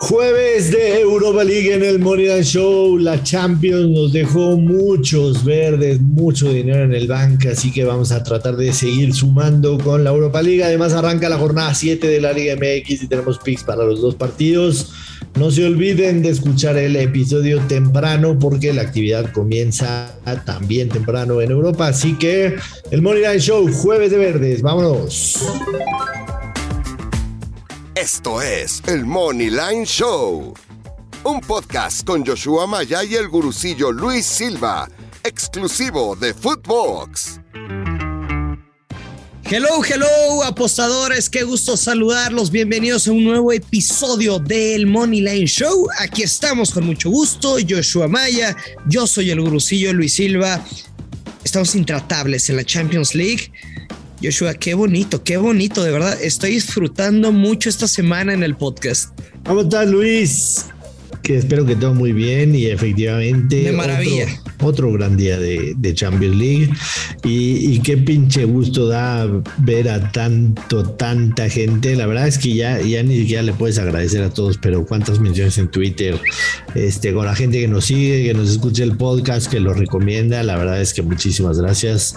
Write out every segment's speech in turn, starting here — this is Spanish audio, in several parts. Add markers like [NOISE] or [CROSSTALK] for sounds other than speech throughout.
Jueves de Europa League en el Moneyline Show. La Champions nos dejó muchos verdes, mucho dinero en el banco, así que vamos a tratar de seguir sumando con la Europa League. Además, arranca la jornada 7 de la Liga MX y tenemos picks para los dos partidos. No se olviden de escuchar el episodio temprano porque la actividad comienza también temprano en Europa. Así que el Moneyline Show, jueves de verdes. Vámonos. Esto es el Money Line Show, un podcast con Joshua Maya y el gurucillo Luis Silva, exclusivo de Footbox. Hello, hello, apostadores, qué gusto saludarlos. Bienvenidos a un nuevo episodio del Money Line Show. Aquí estamos con mucho gusto. Joshua Maya, yo soy el gurucillo Luis Silva. Estamos intratables en la Champions League. Joshua, qué bonito, qué bonito, de verdad. Estoy disfrutando mucho esta semana en el podcast. ¿Cómo estás, Luis? Que espero que todo muy bien y efectivamente. De maravilla otro gran día de, Champions League. Y, qué pinche gusto da ver a tanto, tanta gente. La verdad es que ya, ya ni siquiera le puedes agradecer a todos, pero cuántas menciones en Twitter, este, con la gente que nos sigue, que nos escucha el podcast, que lo recomienda. La verdad es que muchísimas gracias.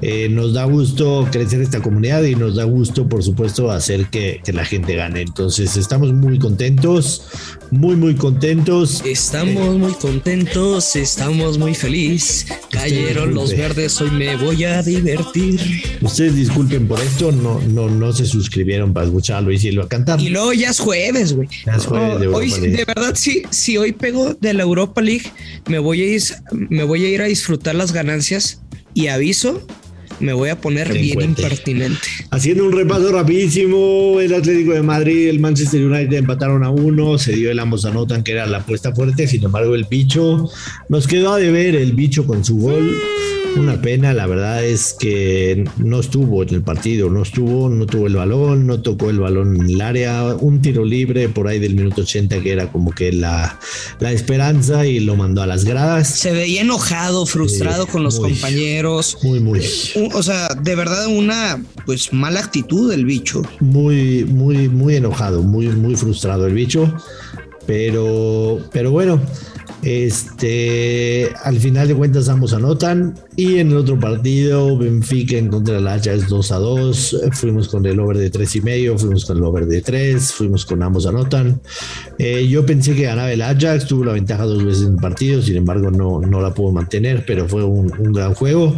Eh, nos da gusto crecer esta comunidad y nos da gusto, por supuesto, hacer que, que la gente gane. Entonces, estamos muy contentos, muy, muy contentos. Estamos muy contentos, estamos muy feliz. Cayeron los verdes, hoy me voy a divertir. Ustedes disculpen por esto, no, no, no se suscribieron para escuchar a Luis Silva cantar. Y luego ya es jueves, güey. Ya es jueves de hoy, De verdad, sí, si hoy pego de la Europa League, me voy a ir, me voy a ir a disfrutar las ganancias y aviso me voy a poner bien impertinente. Haciendo un repaso rapidísimo, el Atlético de Madrid, el Manchester United empataron a uno, se dio el ambos anotan que era la apuesta fuerte, sin embargo el bicho nos quedó a deber el bicho con su gol. Una pena, la verdad es que no estuvo en el partido, no estuvo, no tuvo el balón, no tocó el balón en el área, un tiro libre por ahí del minuto 80 que era como que la, la esperanza y lo mandó a las gradas. Se veía enojado, frustrado con los compañeros. Muy, muy. O sea, de verdad una pues mala actitud del bicho. Muy, muy, muy enojado, muy, muy frustrado el bicho. Pero, pero bueno, este, al final de cuentas ambos anotan y en el otro partido Benfica en contra del Ajax 2 a 2, fuimos con el over de 3 y medio, fuimos con el over de 3, fuimos con ambos anotan. Eh, yo pensé que ganaba el Ajax, tuvo la ventaja dos veces en el partido, sin embargo no, no la pudo mantener, pero fue un, gran juego.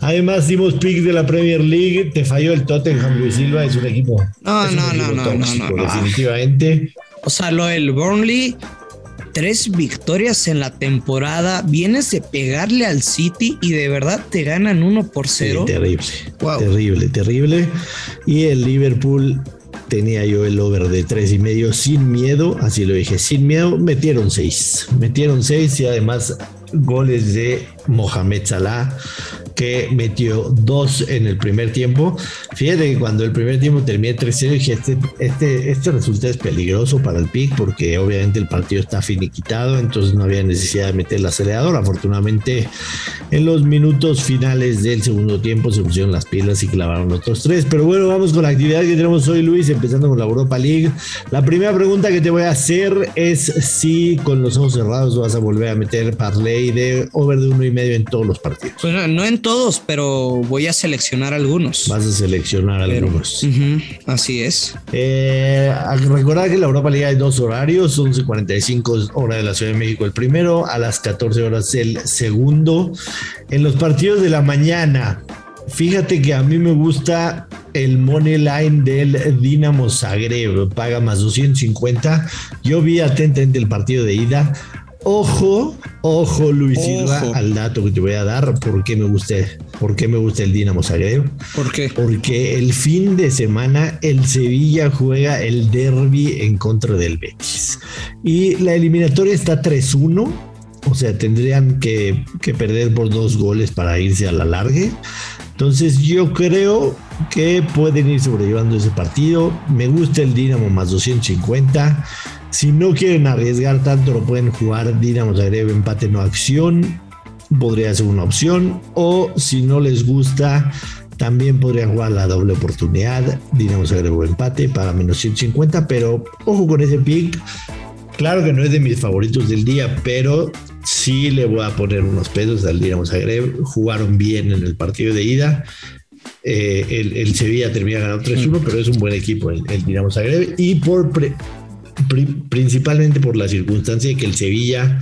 Además dimos pick de la Premier League, te falló el Tottenham Luis Silva, es un equipo, no, no, no, no, no, definitivamente. O sea, lo del Burnley tres victorias en la temporada, vienes de pegarle al City y de verdad te ganan uno por cero. terrible, terrible, terrible. Y el Liverpool tenía yo el over de tres y medio sin miedo, así lo dije, sin miedo, metieron seis, metieron seis y además goles de Mohamed Salah que metió dos en el primer tiempo. Fíjate que cuando el primer tiempo terminé 3-0 dije, este, este, este resultado es peligroso para el PIC porque obviamente el partido está finiquitado, entonces no había necesidad de meter el acelerador. Afortunadamente en los minutos finales del segundo tiempo se pusieron las pilas y clavaron otros tres. Pero bueno, vamos con la actividad que tenemos hoy, Luis, empezando con la Europa League. La primera pregunta que te voy a hacer es si con los ojos cerrados vas a volver a meter parlay de over de uno y medio en todos los partidos. Bueno, no en todos, pero voy a seleccionar algunos. Vas a seleccionar algunos. así es. Eh, recordad que en la Europa League hay dos horarios, 11.45 hora de la Ciudad de México el primero, a las 14 horas el segundo. En los partidos de la mañana, fíjate que a mí me gusta el money line del Dinamo Zagreb, paga más 250. Yo vi atentamente el partido de ida Ojo, ojo Luis Silva al dato que te voy a dar, ¿por qué me gusta, por qué me gusta el Dinamo Zagreb? ¿Por qué? Porque el fin de semana el Sevilla juega el derby en contra del Betis. Y la eliminatoria está 3-1, o sea, tendrían que, que, perder por dos goles para irse a la larga. Entonces yo creo que pueden ir sobrellevando ese partido. Me gusta el Dinamo más 250. Si no quieren arriesgar tanto, lo pueden jugar Dinamo Zagreb empate no acción. Podría ser una opción. O si no les gusta, también podrían jugar la doble oportunidad. Dinamo Zagreb empate para menos 150. Pero ojo con ese pick. Claro que no es de mis favoritos del día, pero sí le voy a poner unos pesos al Dinamo Zagreb. Jugaron bien en el partido de ida. Eh, el, Sevilla termina ganando 3-1, pero es un buen equipo el, el Dinamo Zagreb. Y por principalmente por la circunstancia de que el Sevilla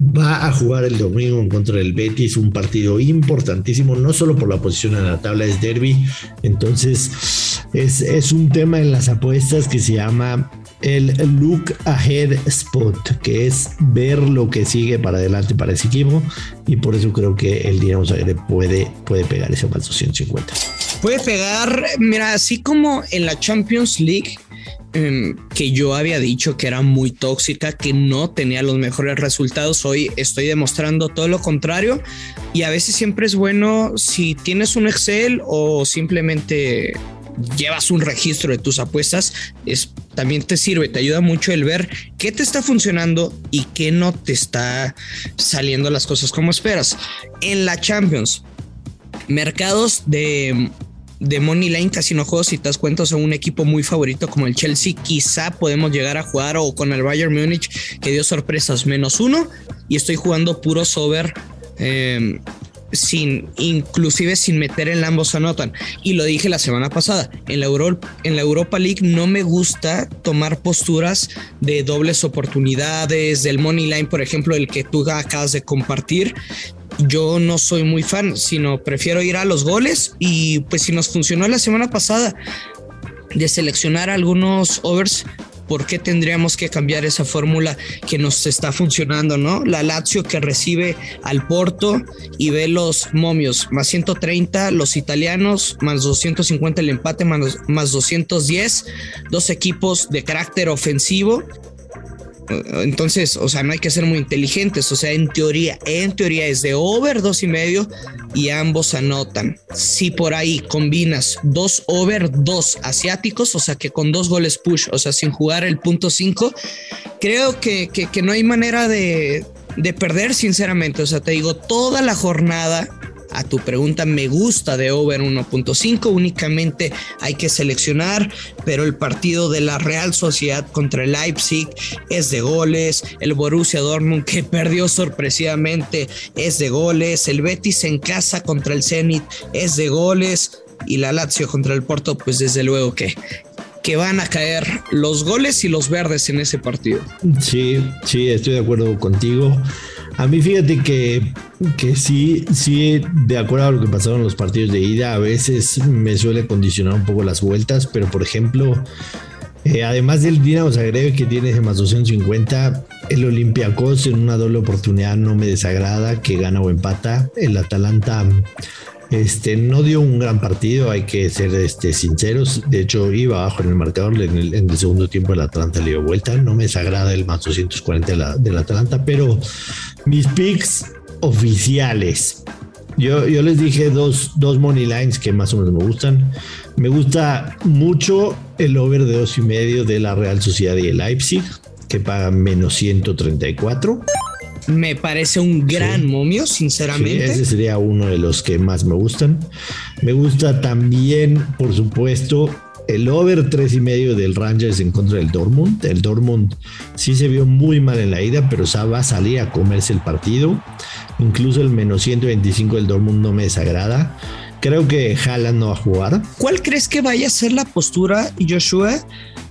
va a jugar el domingo en contra del Betis, un partido importantísimo, no solo por la posición en la tabla, es derby. Entonces, es, es un tema en las apuestas que se llama el look ahead spot, que es ver lo que sigue para adelante para ese equipo. Y por eso creo que el Dinamo Zagreb puede, puede pegar ese más 250. Puede pegar, mira, así como en la Champions League Em, que yo había dicho que era muy tóxica, que no tenía los mejores resultados. Hoy estoy demostrando todo lo contrario y a veces siempre es bueno si tienes un Excel o simplemente llevas un registro de tus apuestas, es, también te sirve, te ayuda mucho el ver qué te está funcionando y qué no te está saliendo las cosas como esperas. En la Champions, mercados de de Money Line casi no juego si te das cuenta, o un equipo muy favorito como el Chelsea, quizá podemos llegar a jugar o con el Bayern Múnich que dio sorpresas menos uno y estoy jugando puro sober em, sin, inclusive sin meter en ambos anotan. Y lo dije la semana pasada, en la, en la Europa League no me gusta tomar posturas de dobles oportunidades, del money line, por ejemplo, el que tú acabas de compartir yo no soy muy fan, sino prefiero ir a los goles y pues si nos funcionó la semana pasada de seleccionar algunos overs, ¿por qué tendríamos que cambiar esa fórmula que nos está funcionando, no? La Lazio que recibe al Porto y ve los momios más 130, los italianos más 250 el empate más, más 210, dos equipos de carácter ofensivo entonces, o sea, no hay que ser muy inteligentes. O sea, en teoría, en teoría es de over dos y medio y ambos anotan. Si por ahí combinas dos over, dos asiáticos, o sea, que con dos goles push, o sea, sin jugar el punto 5, creo que, que, no hay manera de, de perder, sinceramente. O sea, te digo, toda la jornada a tu pregunta, me gusta de over 1.5, únicamente hay que seleccionar, pero el partido de la Real Sociedad contra el Leipzig es de goles, el Borussia Dortmund que [LAUGHS] perdió sorpresivamente es de goles, el Betis en casa contra el Zenit es de goles y la Lazio contra el Porto, pues desde luego que que van a caer los goles y los verdes en ese partido. Sí, sí, estoy de acuerdo contigo. A mí fíjate que, que sí, sí, de acuerdo a lo que pasaron los partidos de ida, a veces me suele condicionar un poco las vueltas, pero por ejemplo, eh, además del Dinamo Zagreb que tiene más 250, el Olympiacos en una doble oportunidad no me desagrada, que gana o empata. El Atalanta este, no dio un gran partido, hay que ser este, sinceros. De hecho, iba abajo en el marcador. En el, segundo tiempo, el Atlanta le dio vuelta. No me desagrada el más 240 del Atalanta, pero mis picks oficiales. Yo, yo les dije dos, dos money lines que más o menos me gustan. Me gusta mucho el over de dos y medio de la Real Sociedad y el Leipzig, que paga menos 134 me parece un gran momio, sinceramente. ese sería uno de los que más me gustan. Me gusta también, por supuesto, el over tres y medio del Rangers en contra del Dortmund. El Dortmund sí se vio muy mal en la ida, pero va a salir a comerse el partido. Incluso el menos 125 del Dortmund no me desagrada. Creo que Haaland no va a jugar. ¿Cuál crees que vaya a ser la postura, Joshua,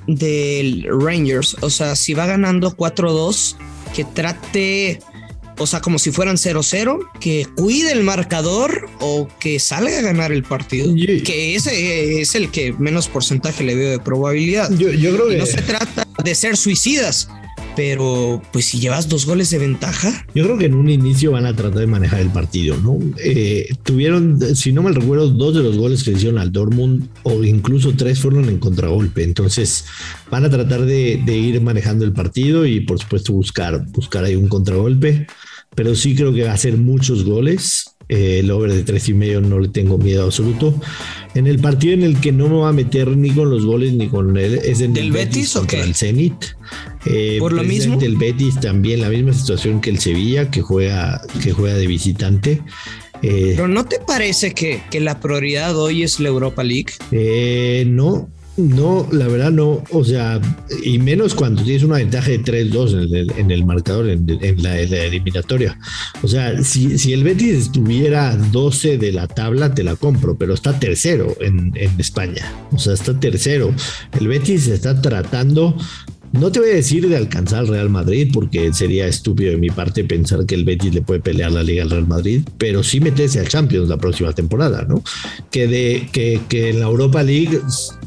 del Rangers? O sea, si va ganando 4-2 que trate, o sea, como si fueran 0-0, que cuide el marcador o que salga a ganar el partido. que ese es el que menos porcentaje le veo de probabilidad. Yo, creo que no se trata de ser suicidas, pero pues si llevas dos goles de ventaja. Yo creo que en un inicio van a tratar de manejar el partido, ¿no? Eh, tuvieron, si no me recuerdo, dos de los goles que hicieron al Dortmund o incluso tres fueron en contragolpe, entonces van a tratar de, ir manejando el partido y por supuesto buscar, buscar ahí un contragolpe, pero sí creo que va a ser muchos goles. Eh, el over de tres y medio no le tengo miedo absoluto. En el partido en el que no me va a meter ni con los goles ni con él es en el Betis, o qué? el Zenit. Eh, Por lo mismo. El Betis también la misma situación que el Sevilla que juega que juega de visitante. Eh, Pero ¿no te parece que, que, la prioridad hoy es la Europa League? No, No, la verdad no. O sea, y menos cuando tienes una ventaja de 3-2 en el, marcador, en, la, eliminatoria. O sea, si, el Betis estuviera 12 de la tabla, te la compro, pero está tercero en, en España. O sea, está tercero. El Betis está tratando no te voy a decir de alcanzar al Real Madrid, porque sería estúpido de mi parte pensar que el Betis le puede pelear la liga al Real Madrid, pero sí meterse al Champions la próxima temporada, ¿no? Que, de, que, que en la Europa League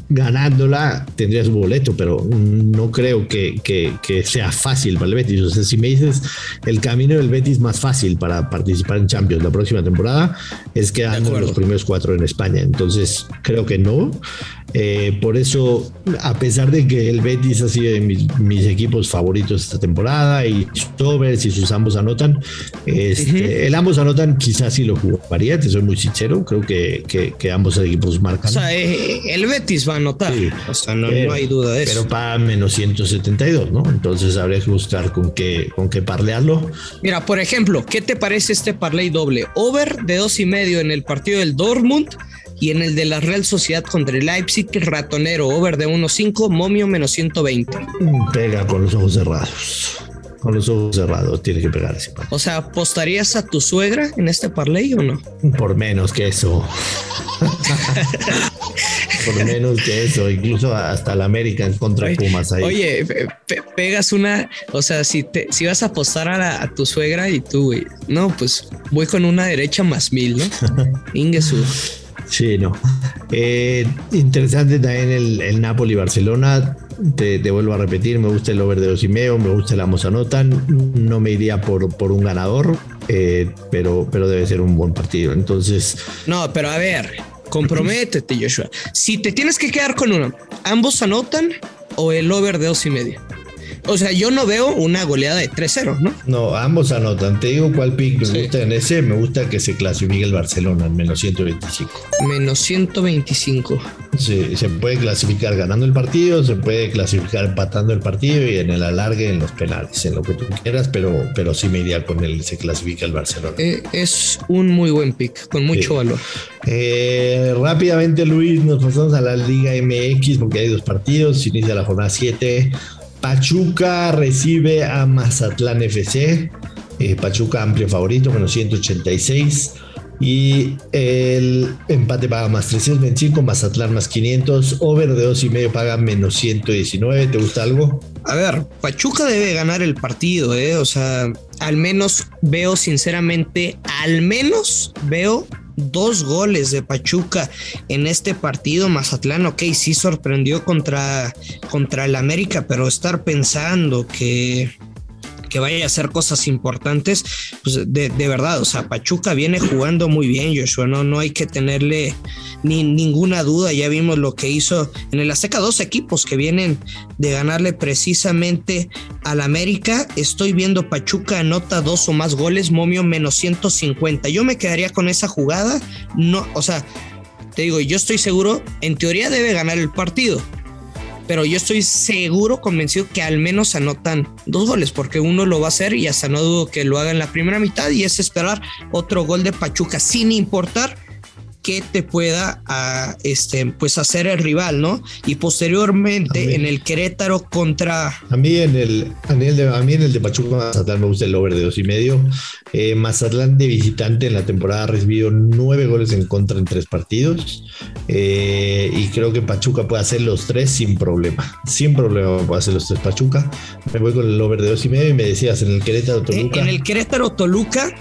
ganándola tendrías boleto, pero no creo que, que, sea fácil para el Betis. O sea, si me dices el camino del Betis más fácil para participar en Champions la próxima temporada es quedando los primeros cuatro en España. Entonces, creo que no. Eh, por eso, a pesar de que el Betis ha sido de mis, equipos favoritos esta temporada y Sobers y sus ambos anotan, este, el ambos anotan quizás sí lo jugaría, te soy muy sincero, creo que, que, ambos equipos marcan. O sea, eh, el Betis va a anotar, o sea, no, hay duda de eso. Pero para menos 172, ¿no? Entonces habría que buscar con qué, con qué parlearlo. Mira, por ejemplo, ¿qué te parece este parlay doble? Over de dos y medio en el partido del Dortmund y en el de la Real Sociedad contra el Leipzig, ratonero, over de 1.5, momio menos 120. Pega con los ojos cerrados. Con los ojos cerrados, tiene que pegar ese O sea, ¿apostarías a tu suegra en este parlay o no? Por menos que eso. [LAUGHS] Por menos que eso, incluso hasta la América en contra Pumas ahí. Oye, pegas una, o sea, si te, si vas a apostar a, tu suegra y tú, güey, no, pues voy con una derecha más mil, ¿no? [LAUGHS] Ingesu. Sí, no. Eh, interesante también el, Napoli-Barcelona. Te, vuelvo a repetir, me gusta el over de medio, me gusta el Amos Anotan. No me iría por, por un ganador, eh, pero, pero debe ser un buen partido. Entonces. No, pero a ver, comprométete, Joshua. Si te tienes que quedar con uno, ¿ambos anotan o el over de dos y medio? O sea, yo no veo una goleada de 3-0, ¿no? No, ambos anotan. Te digo cuál pick me gusta en ese. Me gusta que se clasifique el Barcelona en menos 125. Menos 125. Sí, se puede clasificar ganando el partido, se puede clasificar empatando el partido y en el alargue en los penales, en lo que tú quieras, pero, pero sí me iría con él, se clasifica el Barcelona. Eh, es un muy buen pick, con mucho valor. Eh, rápidamente, Luis, nos pasamos a la Liga MX porque hay dos partidos. inicia la jornada 7. Pachuca recibe a Mazatlán FC. Eh, Pachuca amplio favorito, menos 186. Y el empate paga más 325, Mazatlán más 500, over de 2 y medio paga menos 119. ¿Te gusta algo? A ver, Pachuca debe ganar el partido, ¿eh? O sea, al menos veo sinceramente, al menos veo dos goles de Pachuca en este partido. Mazatlán, ok, sí sorprendió contra, contra el América, pero estar pensando que que vaya a hacer cosas importantes, pues de, verdad, o sea, Pachuca viene jugando muy bien, Joshua, no, no hay que tenerle ni, ninguna duda, ya vimos lo que hizo en el Azteca, dos equipos que vienen de ganarle precisamente al América, estoy viendo Pachuca anota dos o más goles, momio menos 150, yo me quedaría con esa jugada, no, o sea, te digo, yo estoy seguro, en teoría debe ganar el partido, pero yo estoy seguro, convencido que al menos anotan dos goles, porque uno lo va a hacer y hasta no dudo que lo haga en la primera mitad y es esperar otro gol de Pachuca sin importar que te pueda ah, este, pues hacer el rival, ¿no? Y posteriormente en el Querétaro contra. A mí en el, a mí, de, a mí en el de Pachuca Mazatlán me gusta el over de dos y medio. Eh, Mazatlán de visitante en la temporada ha recibido nueve goles en contra en tres partidos. Eh, y creo que Pachuca puede hacer los tres sin problema. Sin problema puede hacer los tres Pachuca. Me voy con el over de dos y medio y me decías en el Querétaro Toluca. En el Querétaro Toluca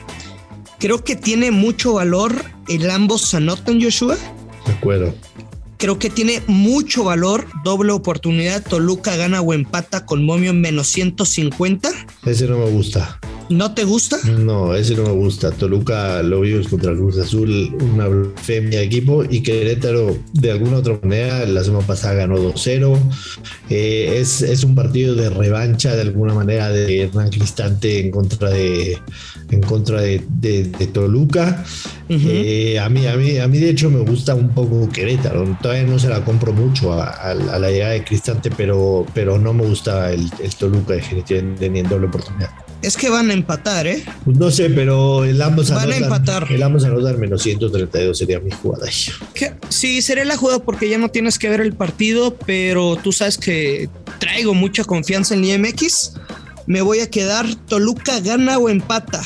Creo que tiene mucho valor el ambos anotan, Joshua. De acuerdo. Creo que tiene mucho valor, doble oportunidad. Toluca gana o empata con momio en menos 150. Ese no me gusta. ¿No te gusta? No, ese no me gusta. Toluca lo vimos contra el Cruz Azul, una blasfemia equipo, y Querétaro, de alguna otra manera, la semana pasada ganó 2-0. Eh, es, es, un partido de revancha, de alguna manera, de Hernán Cristante en contra de, en contra de, Toluca. Eh, a, mí, a, mí, a mí, de hecho, me gusta un poco Querétaro. Todavía no se la compro mucho a, la llegada de Cristante, pero, pero no me gusta el, el Toluca, definitivamente, ni en doble oportunidad Es que van a empatar, ¿eh? Pues no sé, pero el ambos Van a empatar. El ambos anotan menos 132 sería mi jugada. Sí, sería la jugada porque ya no tienes que ver el partido, pero tú sabes que traigo mucha confianza en IMX. Me voy a quedar Toluca gana o empata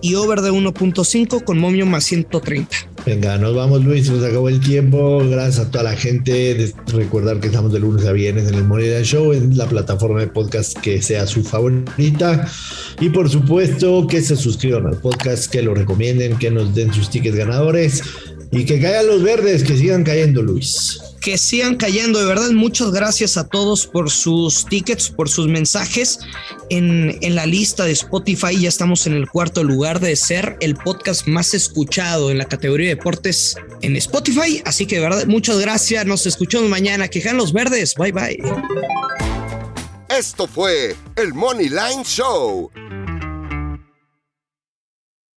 y over de 1.5 con momio más 130. Venga, nos vamos Luis, nos acabó el tiempo. Gracias a toda la gente. Recordar que estamos de lunes a viernes en el Moneda Show, en la plataforma de podcast que sea su favorita. Y por supuesto que se suscriban al podcast, que lo recomienden, que nos den sus tickets ganadores y que caigan los verdes, que sigan cayendo Luis que sigan cayendo. De verdad, muchas gracias a todos por sus tickets, por sus mensajes. En, en, la lista de Spotify ya estamos en el cuarto lugar de ser el podcast más escuchado en la categoría de deportes en Spotify. Así que de verdad, muchas gracias. Nos escuchamos mañana. Quejan los verdes. Bye bye. Esto fue el Money Line Show